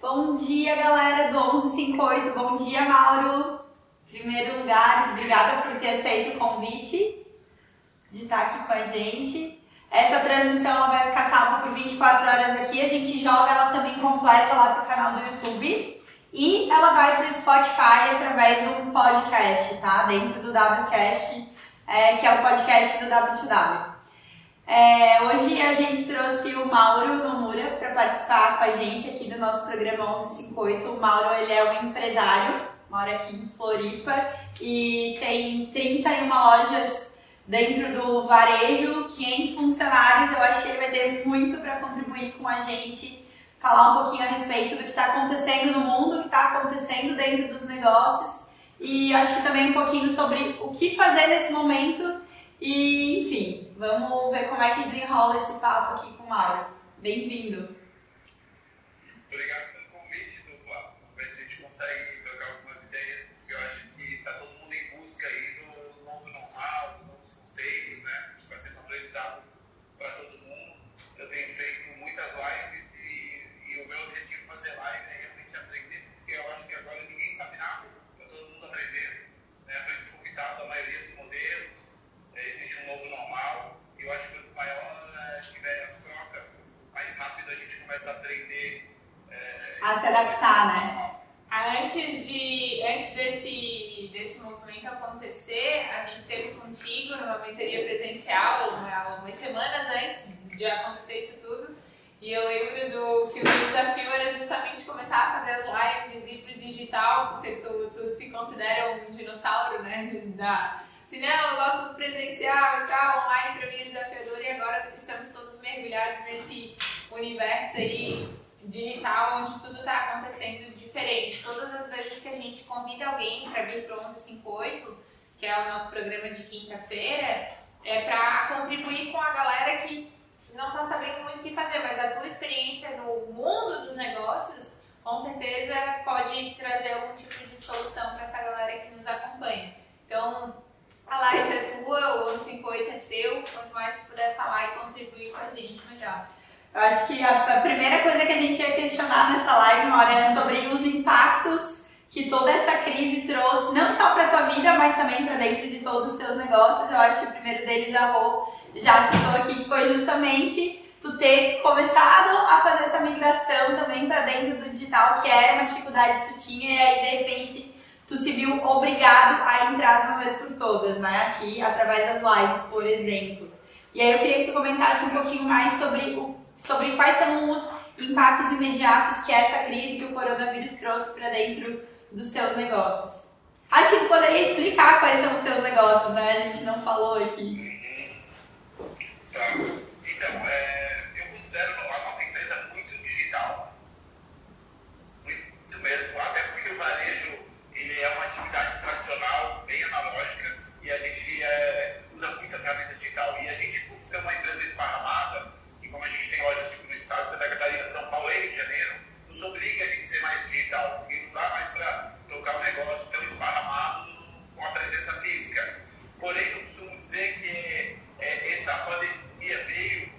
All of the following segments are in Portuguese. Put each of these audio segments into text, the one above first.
Bom dia, galera do 1158. Bom dia, Mauro. Primeiro lugar, obrigada por ter aceito o convite de estar aqui com a gente. Essa transmissão ela vai ficar salva por 24 horas aqui. A gente joga ela também completa lá pro canal do YouTube. E ela vai para o Spotify através do podcast, tá? Dentro do WCast, é, que é o podcast do W2W. É, hoje a gente trouxe o Mauro Nomura para participar com a gente aqui do nosso programa 1158. O Mauro ele é um empresário, mora aqui em Floripa e tem 31 lojas dentro do varejo, 500 funcionários. Eu acho que ele vai ter muito para contribuir com a gente, falar um pouquinho a respeito do que está acontecendo no mundo, o que está acontecendo dentro dos negócios e acho que também um pouquinho sobre o que fazer nesse momento e, enfim, vamos ver como é que desenrola esse papo aqui com o Mauro. Bem-vindo! Obrigado. A se adaptar, né? Antes, de, antes desse, desse movimento acontecer, a gente teve contigo numa mentoria presencial, umas semanas antes de acontecer isso tudo. E eu lembro do que o desafio era justamente começar a fazer as lives e ir pro digital, porque tu, tu se considera um dinossauro, né? Da, se não, eu gosto do presencial e tal, online para mim é desafiador e agora estamos todos mergulhados nesse universo aí digital onde tudo está acontecendo diferente. Todas as vezes que a gente convida alguém para vir para o 1158, que é o nosso programa de quinta-feira, é para contribuir com a galera que não está sabendo muito o que fazer, mas a tua experiência no mundo dos negócios, com certeza pode trazer algum tipo de solução para essa galera que nos acompanha. Então, a live é tua, o 1158 é teu, quanto mais tu puder falar e contribuir com a gente, melhor. Eu acho que a, a, primeira coisa que a gente ia questionar nessa live, Maura, era sobre os impactos que toda essa crise trouxe, não só para a tua vida, mas também para dentro de todos os teus negócios. Eu acho que o primeiro deles, a Rô, já citou aqui, que foi justamente tu ter começado a fazer essa migração também para dentro do digital, que era uma dificuldade que tu tinha, e aí de repente tu se viu obrigado a entrar de uma vez por todas, né? Aqui, através das lives, por exemplo. E aí eu queria que tu comentasse um pouquinho mais sobre o sobre quais são os impactos imediatos que essa crise que o coronavírus trouxe para dentro dos teus negócios. Acho que tu poderia explicar quais são os teus negócios, né? A gente não falou aqui. Então, é, eu considero a nossa empresa muito digital. Muito mesmo. Até porque o varejo ele é uma atividade tradicional, bem analógica, e a gente é, usa muita ferramenta digital. E a gente, por ser uma empresa esparramada, como a gente tem lojas tipo, no estado de Santa Catarina, São Paulo e Rio de Janeiro, nos obriga a gente ser mais digital, porque não dá mais para tocar um negócio tão esparramado com a presença física. Porém, eu costumo dizer que é, essa pandemia veio,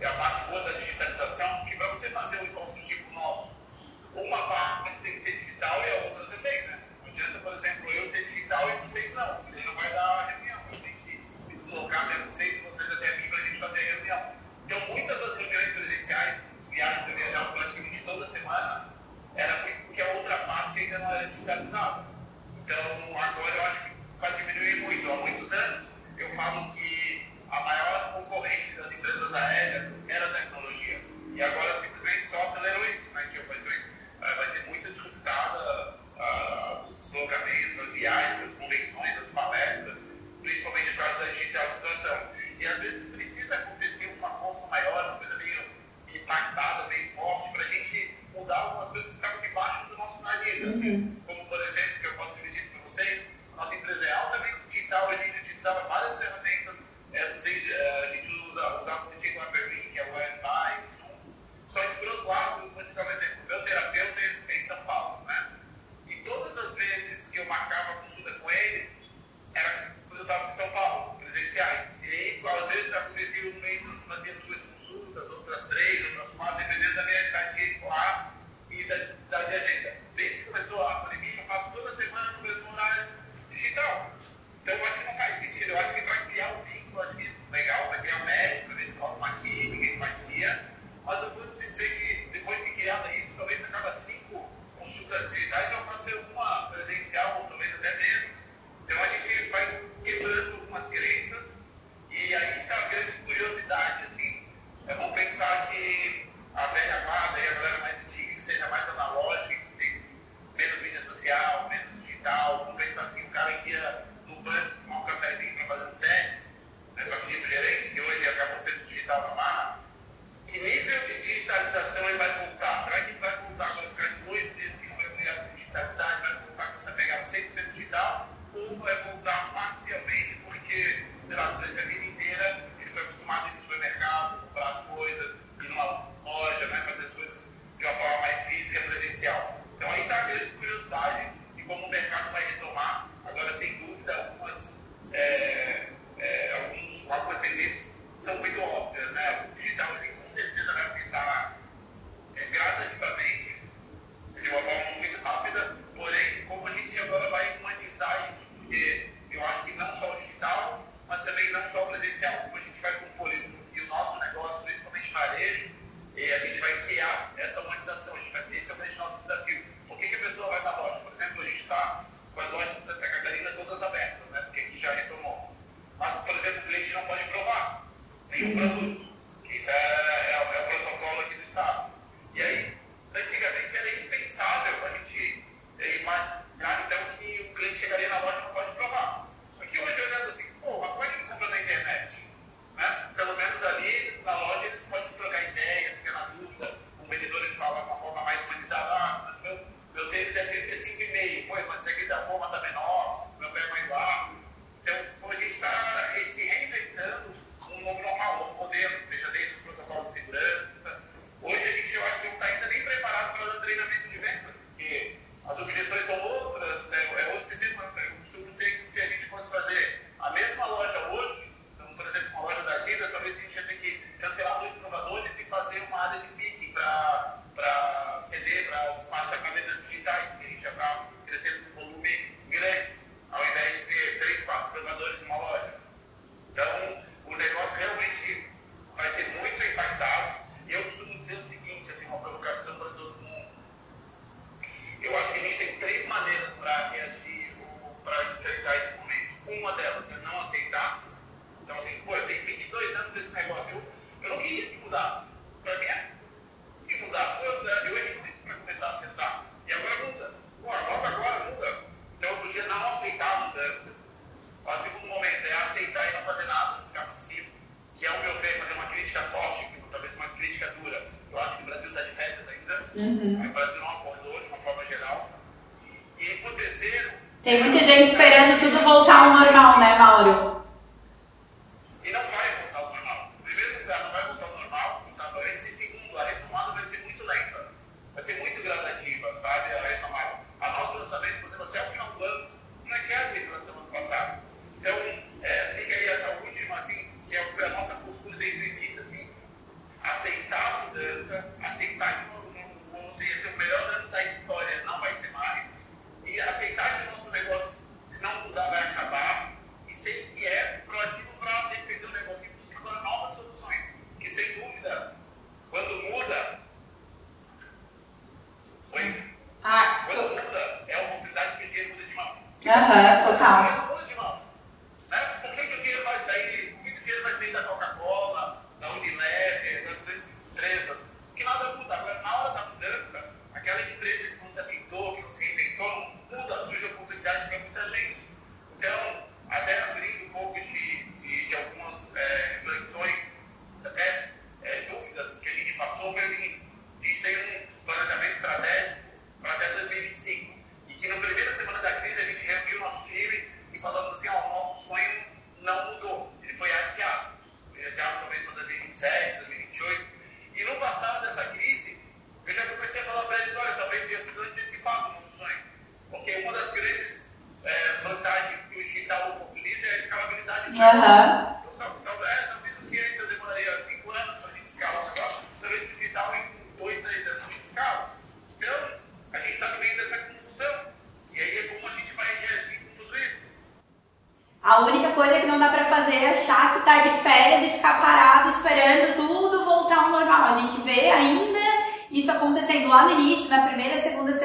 é a parte boa da digitalização, que para você fazer um encontro tipo nosso, uma parte tem que ser digital e a outra também, né? Não adianta, por exemplo, eu ser digital e vocês não, porque não vai dar a reunião. Deslocar até vocês, vocês até mim, para a gente fazer reunião. Então, muitas das reuniões presenciais, viagens eu viajava praticamente toda semana, era muito porque a outra parte ainda não era digitalizada. Então, agora eu acho que vai diminuir muito. Há muitos anos, eu falo que a maior concorrente das empresas aéreas era a tecnologia. E agora simplesmente só acelerou isso, né? que vai ser, vai ser muito disputada uh, os deslocamentos, as viagens, as convenções, as palestras, principalmente por causa da digitalização.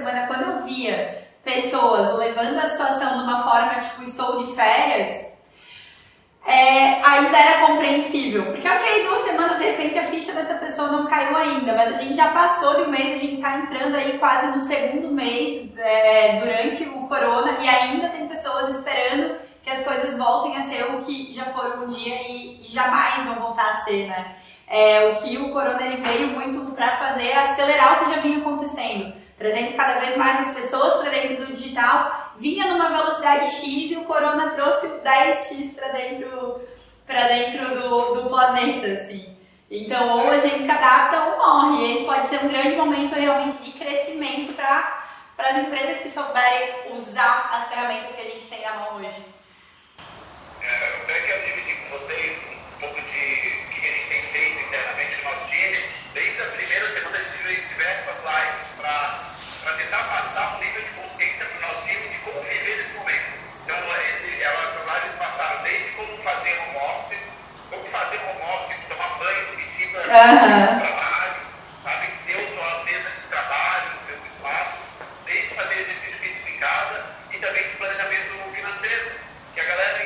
semana, quando eu via pessoas levando a situação de uma forma tipo, estou de férias, é, ainda era compreensível. Porque, ok, duas semanas, de repente a ficha dessa pessoa não caiu ainda, mas a gente já passou de um mês, a gente está entrando aí quase no segundo mês é, durante o corona e ainda tem pessoas esperando que as coisas voltem a ser o que já foram um dia e, e jamais vão voltar a ser, né? É, o que o corona ele veio muito para fazer é acelerar o que já vinha acontecendo trazendo cada vez mais as pessoas para dentro do digital, vinha numa velocidade X e o corona trouxe o 10X para dentro, pra dentro do, do planeta, assim. Então, ou a gente se adapta ou morre. E esse pode ser um grande momento realmente de crescimento para as empresas que souberem usar as ferramentas que a gente tem na mão hoje. É, eu quero dividir com vocês um pouco de o que a gente tem feito internamente no nosso time. Desde a primeira semana a gente fez diversas lives para para tentar passar um nível de consciência para o nosso filho de como viver nesse momento. Então, é esse, elas, essas lives passaram desde como fazer home office, como fazer home office, tomar banho, vestir para o trabalho, sabe? Ter uma mesa de trabalho, ter um espaço, desde fazer exercício físico em casa e também planejamento financeiro, que a galera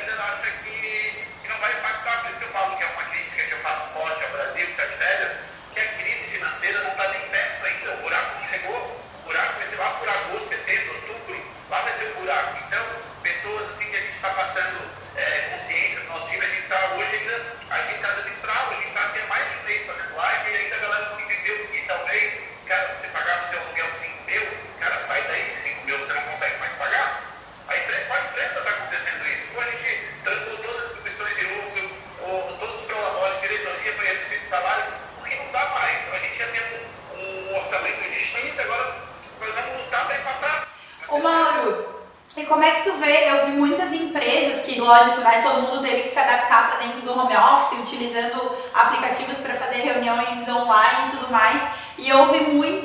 ouve muito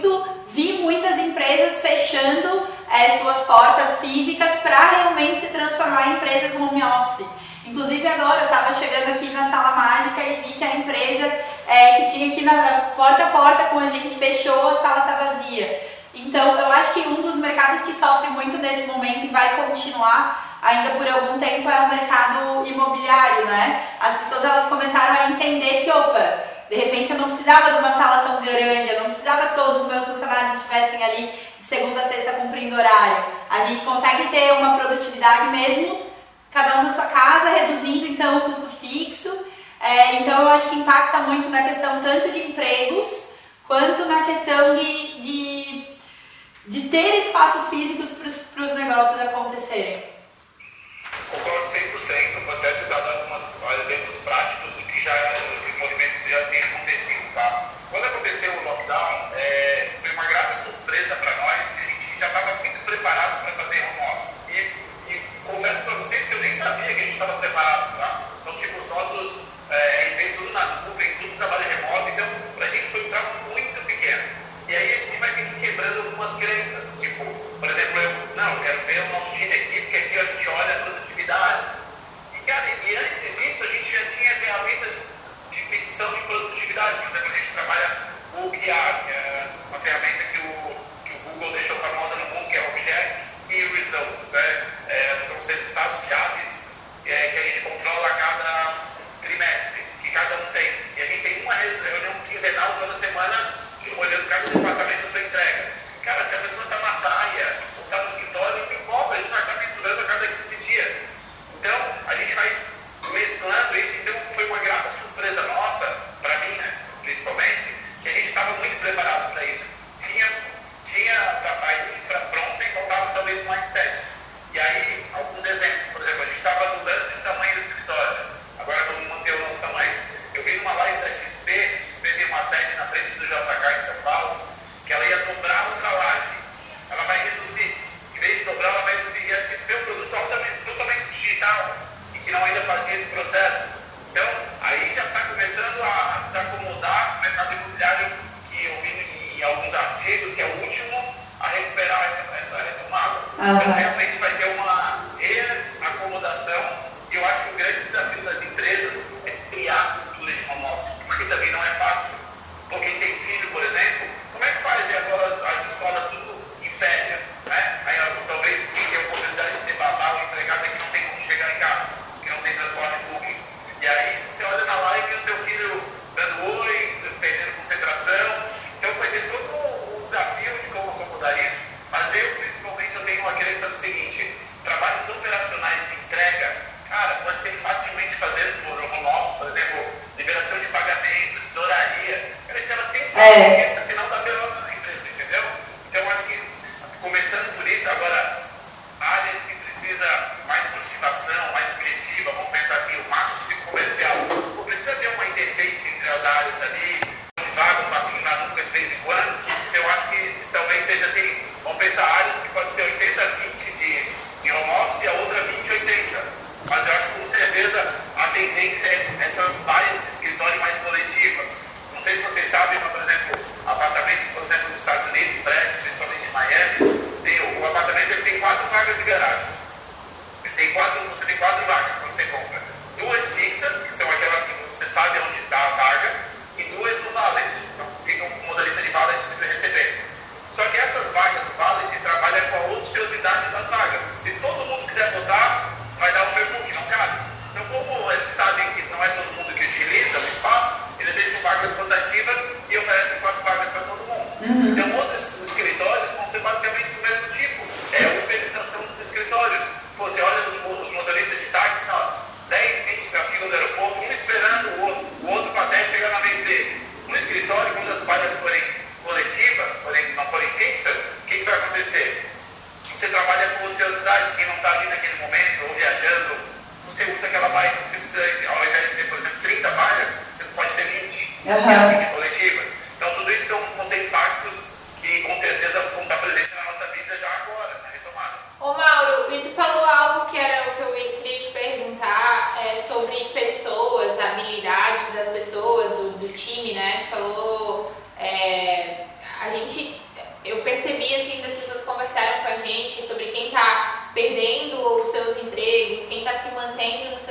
vai continuar ainda por algum tempo é o mercado imobiliário, né? As pessoas elas começaram a entender que, opa, de repente eu não precisava de uma sala tão grande, eu não precisava que todos os meus funcionários estivessem ali de segunda a sexta cumprindo horário. A gente consegue ter uma produtividade mesmo, cada um na sua casa, reduzindo então o custo fixo. É, então eu acho que impacta muito na questão tanto de empregos quanto na questão de, de de ter espaços físicos para os negócios acontecerem. Concordo 100%, vou até te dar alguns exemplos práticos do que já é o movimento já tem acontecido, tá? Quando aconteceu o lockdown, é, foi uma grata surpresa para nós, que a gente já estava muito preparado para fazer home office. E, e confesso para vocês que eu nem sabia que a gente estava preparado, tá? Então, tipo, os nossos, é, tudo na nuvem, tudo trabalhando olha a produtividade. E, cara, e antes disso, a gente já tinha ferramentas de medição de produtividade. Por exemplo, a gente trabalha o OKR, que é uma ferramenta que o, que o Google deixou famosa no Google que é o OKR Key Results, né? É, são os resultados fiáveis é, que a gente controla a cada trimestre, que cada um tem. E a gente tem uma reunião quinzenal toda semana olhando cada departamento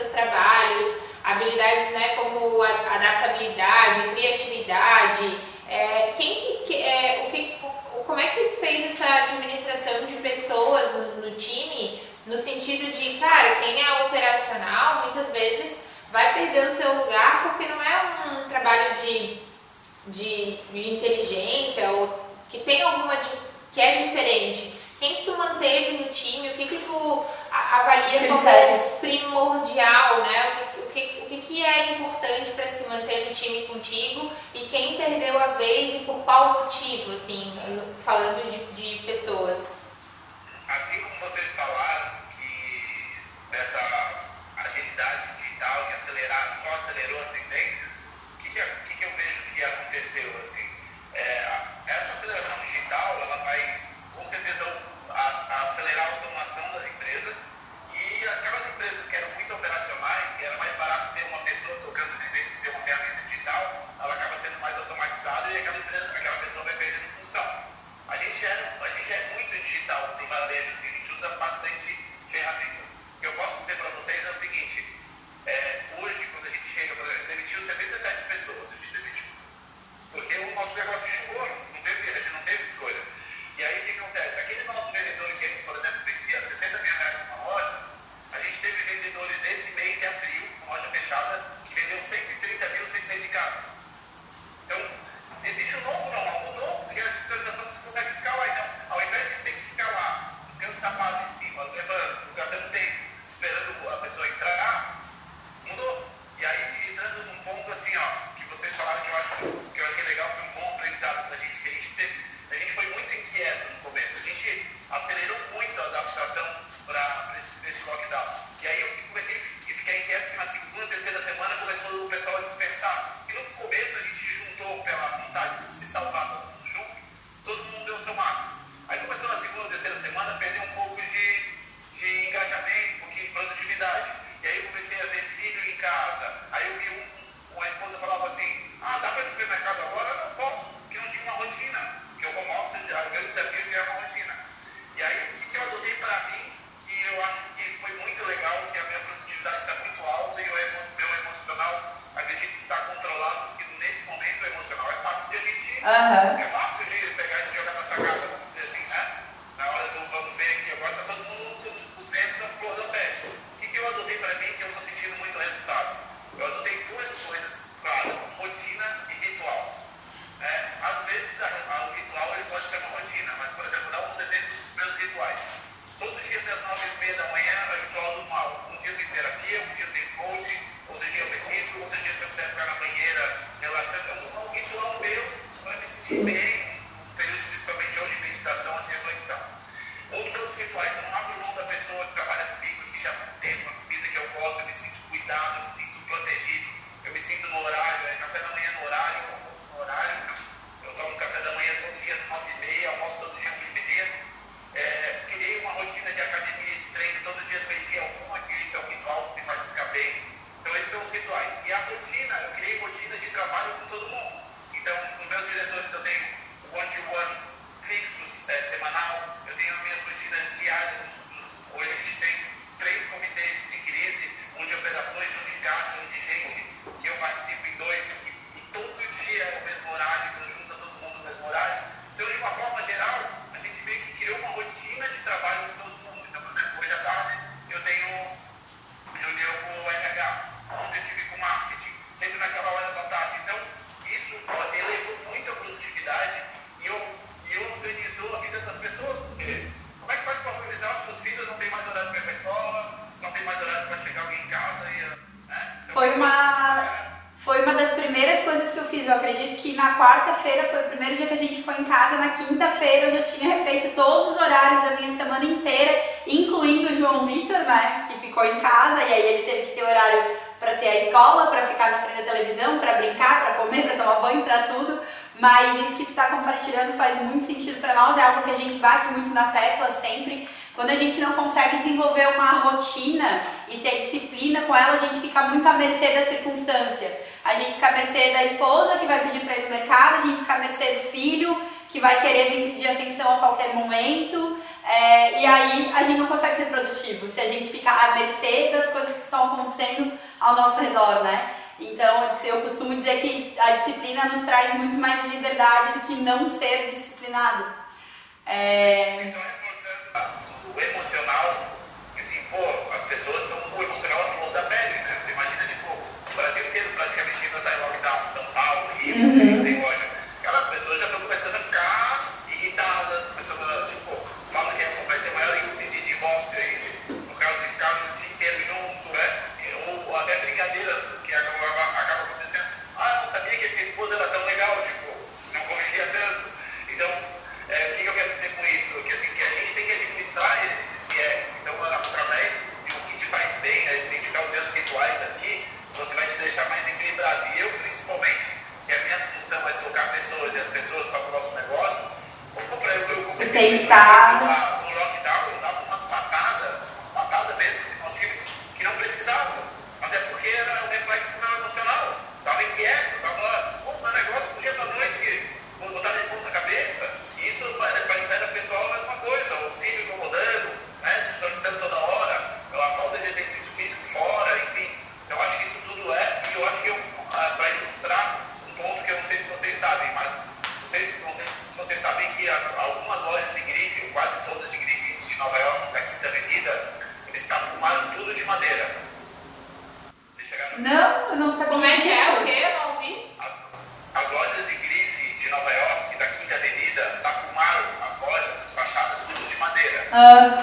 seus trabalhos, habilidades né, como adaptabilidade, criatividade. É, quem que, é, o que, como é que tu fez essa administração de pessoas no, no time, no sentido de, cara, quem é operacional muitas vezes vai perder o seu lugar porque não é um trabalho de, de, de inteligência ou que tem alguma que é diferente. Quem que tu manteve no time? O que que tu avalia como primordial, né? O que, o que, que é importante para se manter no time contigo e quem perdeu a vez e por qual motivo, assim, falando de, de pessoas? Assim como vocês falaram que essa agilidade digital que acelerar, só acelerou as tendências, o que, que, que, que eu vejo que aconteceu? Assim? É, essa aceleração digital ela vai com certeza acelerar a automação das empresas. E aquelas empresas que eram muito operacionais, que era mais barato ter Todo dia às nove e meia da manhã ritual do mal. Um dia tem terapia, um dia tem coaching, outro dia eu medito, outro dia se eu quiser ficar na banheira relaxando, eu um ritual meu para me sentir bem, período principalmente ou de meditação de reflexão. Outros rituais, eu não abro mão da pessoa que trabalha comigo, que já tem uma comida que eu gosto, eu me sinto cuidado, eu me sinto protegido, eu me sinto no horário, é café da manhã no horário, almoço no horário, eu tomo café da manhã todo dia às nove e meia, almoço todo dia às e meia. É, criei uma rotina de academia, de treino, todo dia do meio-dia uma, que isso é o ritual que me faz ficar bem. Então esses são os rituais. E a rotina, eu criei rotina de trabalho com todo mundo. Então, com meus diretores eu tenho o one-to-one fixos, é, semanal, eu tenho as minhas rotinas diárias. Hoje a gente tem três comitês de crise, um de operações, um de caixa, um de gente, que eu participo em dois, e, e todo dia é o mesmo horário, então junta todo mundo no mesmo horário. Então, de uma forma geral, a gente meio que criou uma rotina de trabalho com todo mundo. Então, por exemplo, hoje à tarde eu tenho reunião com o RH, ontem eu tive com o marketing, sempre naquela hora da tarde. Então, isso ó, elevou muito a produtividade e, eu, e organizou a vida das pessoas, porque como é que faz para organizar os seus filhos? Não tem mais horário para ir para a escola, não tem mais horário para chegar alguém em casa. E, né? então, Foi uma, foi uma das primeiras coisas que eu acredito que na quarta-feira foi o primeiro dia que a gente ficou em casa. Na quinta-feira eu já tinha refeito todos os horários da minha semana inteira, incluindo o João Vitor, né, que ficou em casa e aí ele teve que ter horário para ter a escola, para ficar na frente da televisão, para brincar, para comer, para tomar banho, para tudo mas isso que tu está compartilhando faz muito sentido para nós, é algo que a gente bate muito na tecla sempre. Quando a gente não consegue desenvolver uma rotina e ter disciplina com ela, a gente fica muito à mercê da circunstância. A gente fica à mercê da esposa que vai pedir para ir no mercado, a gente fica à mercê do filho que vai querer vir pedir atenção a qualquer momento. É, e aí a gente não consegue ser produtivo se a gente ficar à mercê das coisas que estão acontecendo ao nosso redor, né? Então, assim, eu costumo dizer que a disciplina nos traz muito mais liberdade do que não ser disciplinado. É... O emocional, assim, pô, as pessoas estão com o emocional flor da pele, né? Você imagina, tipo, o Brasil inteiro praticamente ainda está em lockdown, São Paulo, Rio, uhum. tem loja. Aquelas pessoas já estão começando a tem que estar sabia Como é que é o quê? Não ouvi. As, as lojas de grife de Nova York, da Quinta Avenida, Takumaro, as lojas, as fachadas, tudo de madeira. Ah.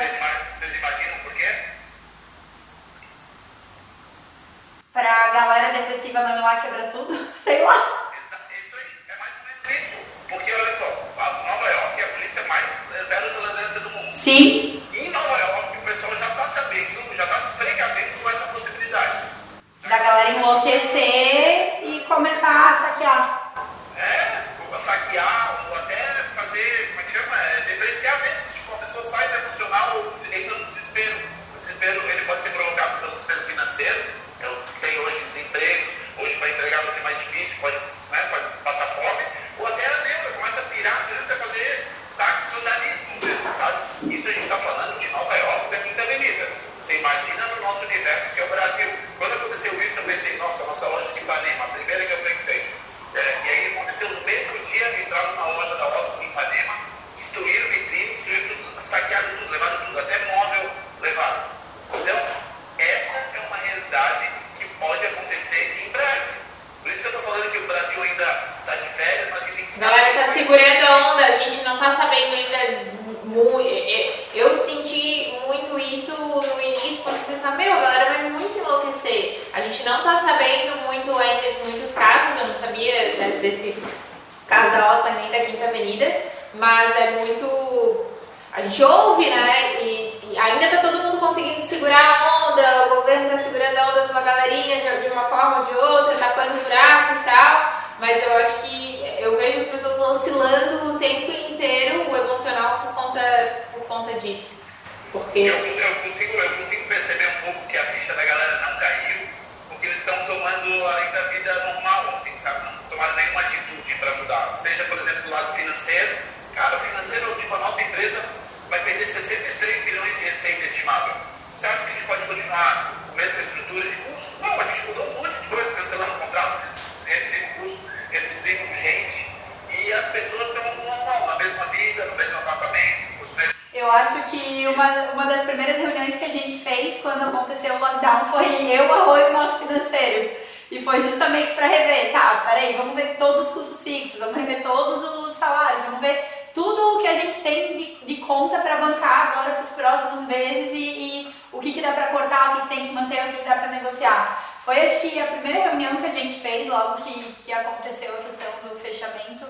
uma das primeiras reuniões que a gente fez quando aconteceu o lockdown foi eu, a Rô e o nosso financeiro. E foi justamente para rever, tá, peraí, vamos ver todos os custos fixos, vamos rever todos os salários, vamos ver tudo o que a gente tem de, de conta para bancar agora para os próximos meses e, e o que, que dá para cortar, o que, que tem que manter, o que, que dá para negociar. Foi acho que a primeira reunião que a gente fez logo que, que aconteceu a questão do fechamento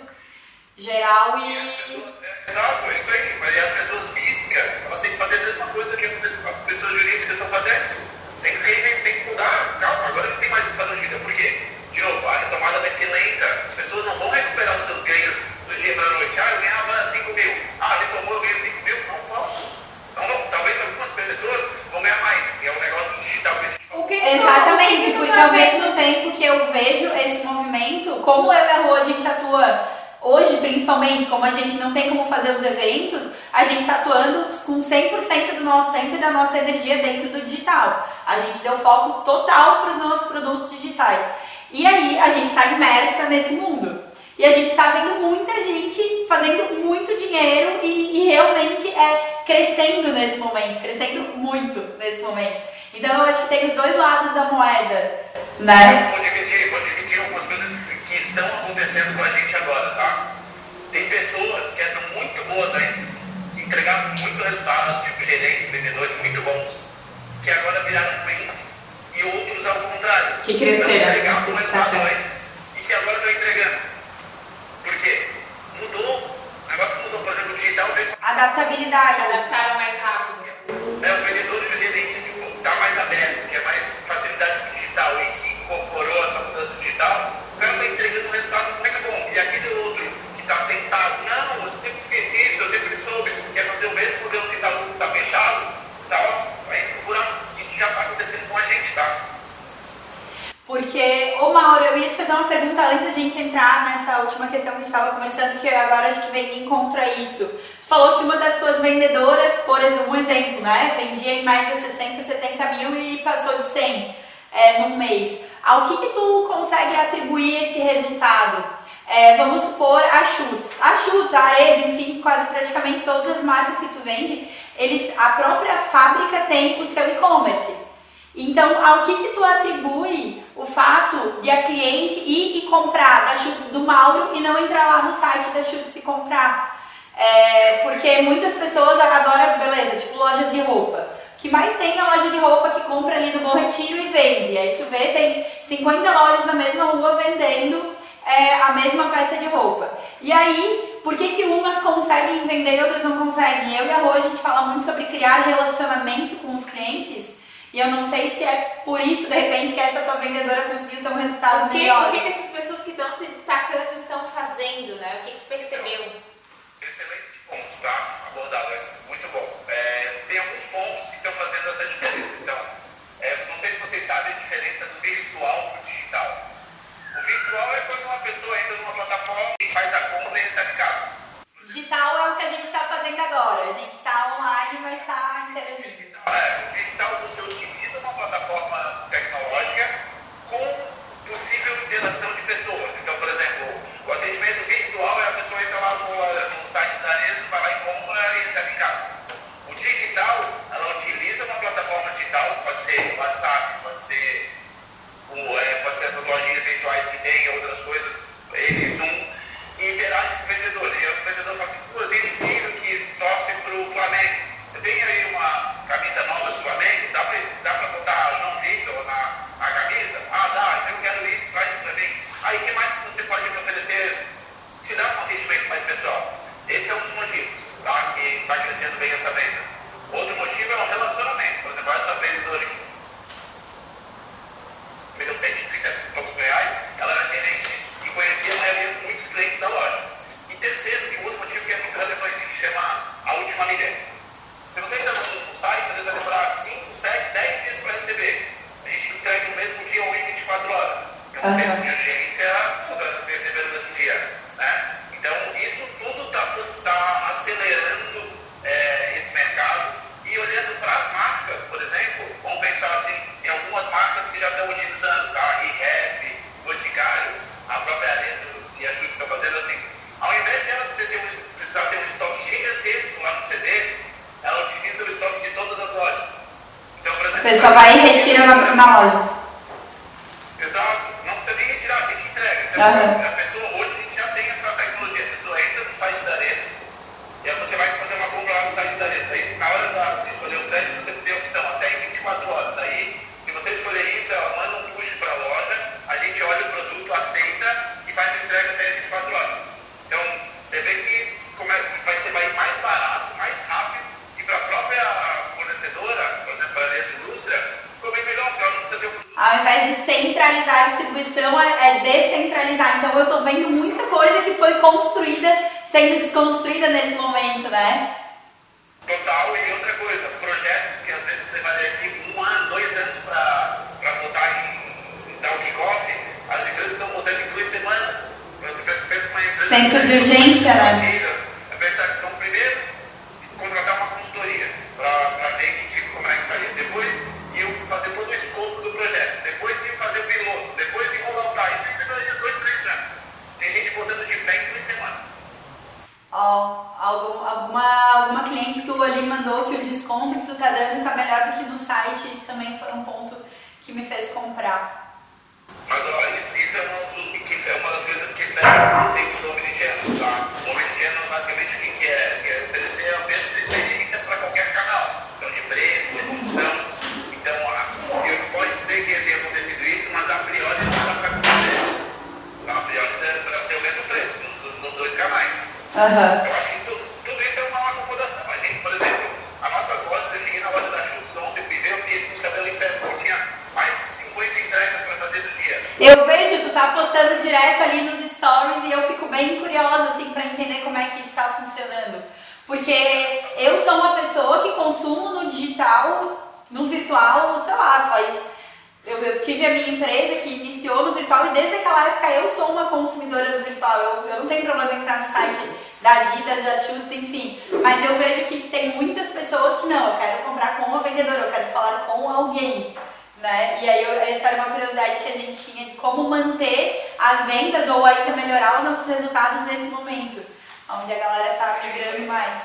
geral e. Exato, é isso aí. Mas as pessoas físicas, elas têm que fazer a mesma coisa que as pessoas jurídicas estão fazendo. Tem que ser, tem que mudar. Calma, agora não tem mais espaço de vida. Por quê? De novo, a retomada vai ser lenta. As pessoas não vão recuperar os seus ganhos do dia para a noite. Ah, eu ganhava 5 mil. Ah, retomou, eu ganhei 5 mil. Não vão. Então, talvez algumas pessoas vão ganhar mais. É um negócio digital que a gente fala. Exatamente, porque ao mesmo tempo que eu vejo esse movimento, como eu e a Rua a gente atua hoje, principalmente, como a gente não tem como fazer os eventos, a gente está atuando com 100% do nosso tempo e da nossa energia dentro do digital. A gente deu foco total para os nossos produtos digitais. E aí a gente está imersa nesse mundo. E a gente está vendo muita gente fazendo muito dinheiro e, e, realmente é crescendo nesse momento, crescendo muito nesse momento. Então eu acho que tem os dois lados da moeda, né? Vou dividir, vou dividir algumas coisas que estão acontecendo com a gente agora, tá? Tem pessoas que eram muito boas aí, que entregavam muito resultado, tipo muito bons, que agora viraram clientes, e outros ao contrário. Que cresceram. Não entregavam resultado antes e que agora estão entregando. Por quê? Mudou, o negócio mudou, por exemplo, o digital veio. Adaptabilidade. Adaptaram mais rápido. É, o vendedor e o gerente que está mais aberto, que é mais facilidade com o digital e que incorporou essa mudança digital, o cara está entregando um resultado muito bom. E aquele outro que está sentado, não, eu sempre fiz isso, eu sempre soube, quer fazer o mesmo modelo que está tá fechado, tá, ó, vai procurar. Isso já está acontecendo com a gente, tá? Porque, ô Mauro, eu ia te fazer uma pergunta antes da gente entrar nessa última questão que a gente estava conversando, que agora acho que vem de encontro a isso. Tu falou que uma das tuas vendedoras, por exemplo, um exemplo, né? Vendia em média 60, 70 mil e passou de 100 é, num mês. Ao que, que tu consegue atribuir esse resultado? É, vamos supor a Chutes. A Chutes, a Arezzo, enfim, quase praticamente todas as marcas que tu vende, eles, a própria fábrica tem o seu e-commerce. Então, ao que, que tu atribui o fato de a cliente ir e comprar da Chutes do Mauro e não entrar lá no site da Chutes e comprar? É, porque muitas pessoas agora, beleza, tipo lojas de roupa. O que mais tem é a loja de roupa que compra ali no Bom Retiro e vende. Aí tu vê, tem 50 lojas na mesma rua vendendo é, a mesma peça de roupa. E aí, por que, que umas conseguem vender e outras não conseguem? Eu e a Rô, a gente fala muito sobre criar relacionamento com os clientes. E eu não sei se é por isso, de repente, que essa tua vendedora conseguiu ter um resultado O que, melhor. o que que essas pessoas que estão se destacando estão fazendo, né? O que que percebeu? Excelente ponto, tá? Abordado, é muito bom. É, tem alguns pontos que estão fazendo essa diferença. Então, é, não sei se vocês sabem a diferença do virtual para o digital. O virtual é quando uma pessoa entra numa plataforma e faz a compra e recebe em casa. Digital é o que a gente está fazendo agora. A gente está online, mas está interagindo. O o. O o, interage com o vendedor. E o vendedor fala assim, pô, eu tenho filho que torce pro Flamengo. Você tem aí Senso de urgência, né? Mas eu vejo que tem muitas pessoas que não, eu quero comprar com o vendedor, eu quero falar com alguém. Né? E aí eu, essa era uma curiosidade que a gente tinha de como manter as vendas ou ainda melhorar os nossos resultados nesse momento, onde a galera está migrando mais.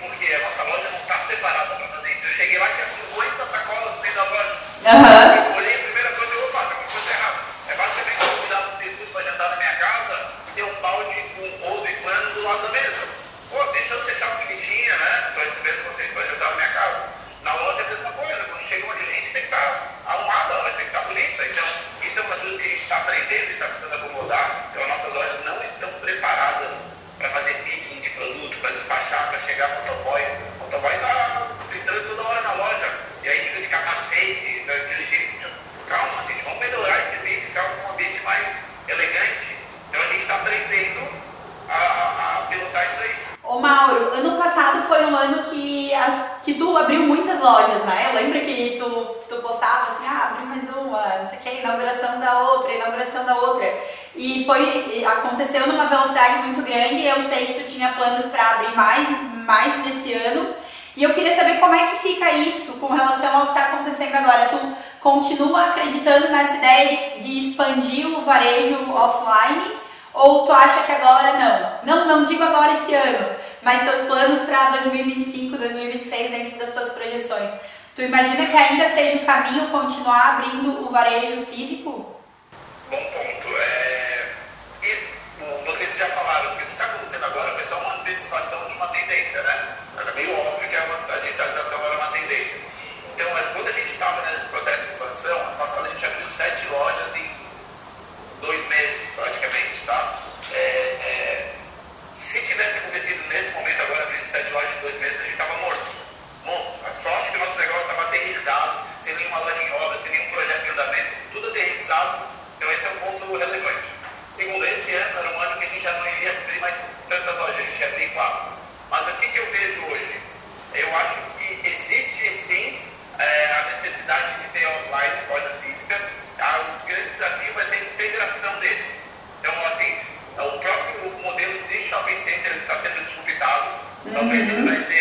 Porque é? a nossa loja não está preparada para fazer isso. Eu cheguei lá e tinha oito sacolas do meio da loja. Uhum. foi um ano que, as, que tu abriu muitas lojas, né? Lembra lembro que tu, tu postava assim, ah, abri mais uma, não sei o que, inauguração da outra, inauguração da outra. E foi, aconteceu numa velocidade muito grande, eu sei que tu tinha planos para abrir mais, mais nesse ano. E eu queria saber como é que fica isso com relação ao que está acontecendo agora. Tu continua acreditando nessa ideia de expandir o varejo offline? Ou tu acha que agora não? Não, não digo agora esse ano, mas teus planos para 2025, 2026 dentro das tuas projeções, tu imagina que ainda seja o caminho continuar abrindo o varejo físico? Bom ponto, é. Então, esse é um ponto relevante. Segundo, esse ano era um ano que a gente já não iria abrir mais tantas lojas, a gente ia abrir quatro. Mas o que, que eu vejo hoje? Eu acho que existe sim é, a necessidade de ter offline lojas físicas. Ah, um grande desafio vai ser é a integração deles. Então, assim, é o próprio modelo Digital Center está sendo disputado, talvez então, uhum. ele vai ser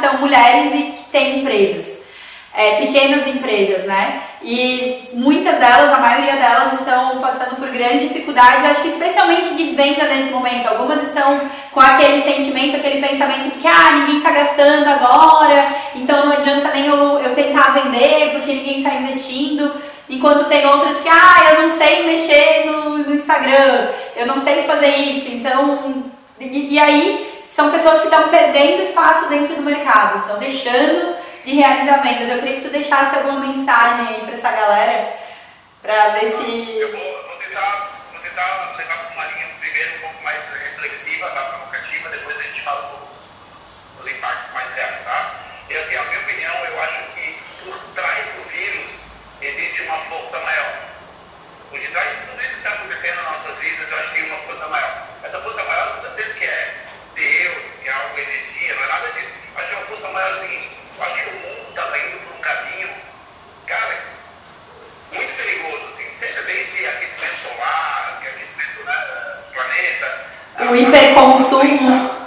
são mulheres e que têm empresas, é, pequenas empresas, né? E muitas delas, a maioria delas, estão passando por grandes dificuldades, acho que especialmente de venda nesse momento. Algumas estão com aquele sentimento, aquele pensamento de que ah, ninguém está gastando agora, então não adianta nem eu, eu tentar vender porque ninguém está investindo. Enquanto tem outras que, ah, eu não sei mexer no, no Instagram, eu não sei fazer isso. Então, e, e aí são pessoas que estão perdendo espaço dentro do mercado, estão deixando de realizar vendas. Eu queria que tu deixasse alguma mensagem aí para essa galera, para ver se. Eu vou, vou tentar, vou tentar levar para uma linha primeiro um pouco mais reflexiva, tá, provocativa, depois a gente fala dos, dos impactos mais reais, tá? E assim, a minha opinião, eu acho que por trás do vírus existe uma força maior. Por detrás de tudo isso que está acontecendo nas nossas vidas, eu acho que tem uma força maior. Essa força maior é algo, energia, não é nada disso. Acho que a força maior é o seguinte, eu acho que o mundo está indo por um caminho, cara, muito perigoso, assim, seja desde aquecimento solar, aquecimento do planeta. O hiperconsumo.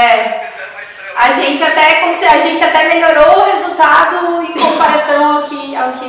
É. A gente até a gente até melhorou o resultado em comparação ao que ao que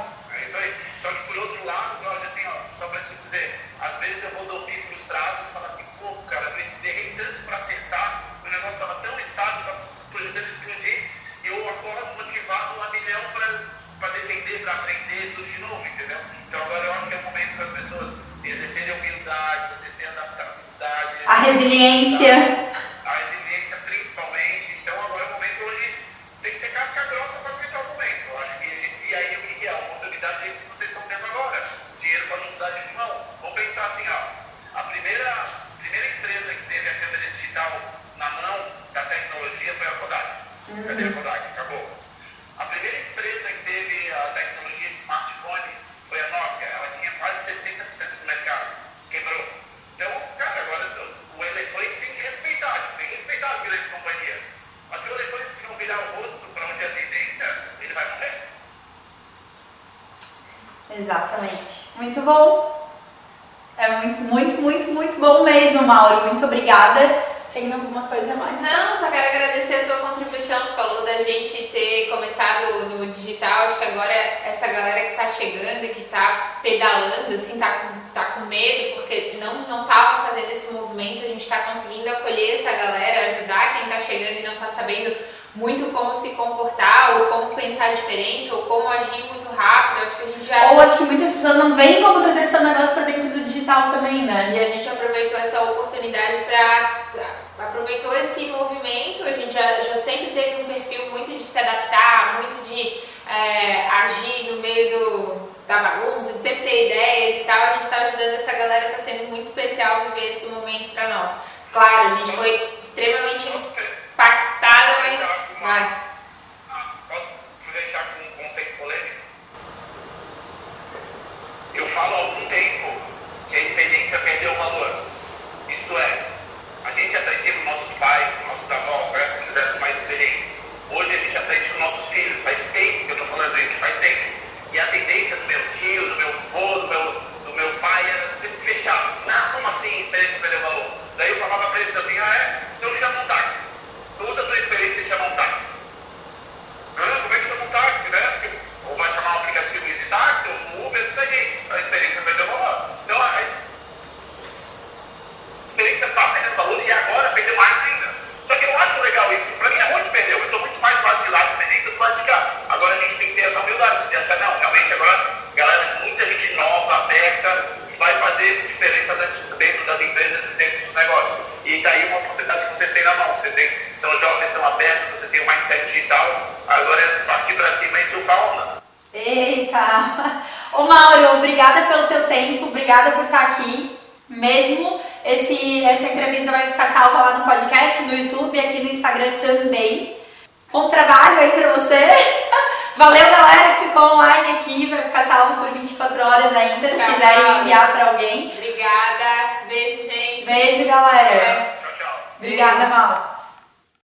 Mauro? Muito obrigada. Tem alguma coisa mais? Não, só quero agradecer a tua contribuição. Tu falou da gente ter começado no digital. Acho que agora essa galera que tá chegando e que tá pedalando, assim, tá com, tá com medo porque não, não tava fazendo esse movimento. A gente tá conseguindo acolher essa galera, ajudar quem tá chegando e não tá sabendo muito como se comportar ou como pensar diferente ou como agir muito rápido. Acho que a gente já... Ou acho que muitas pessoas não veem como trazer esse negócio para dentro digital também, né? E a gente aproveitou essa oportunidade para. aproveitou esse movimento, a gente já, já, sempre teve um perfil muito de se adaptar, muito de é, agir no meio do, da bagunça, de sempre ter ideias e tal. A gente está ajudando essa galera, está sendo muito especial viver esse momento para nós. Claro, a gente foi extremamente impactada, mas.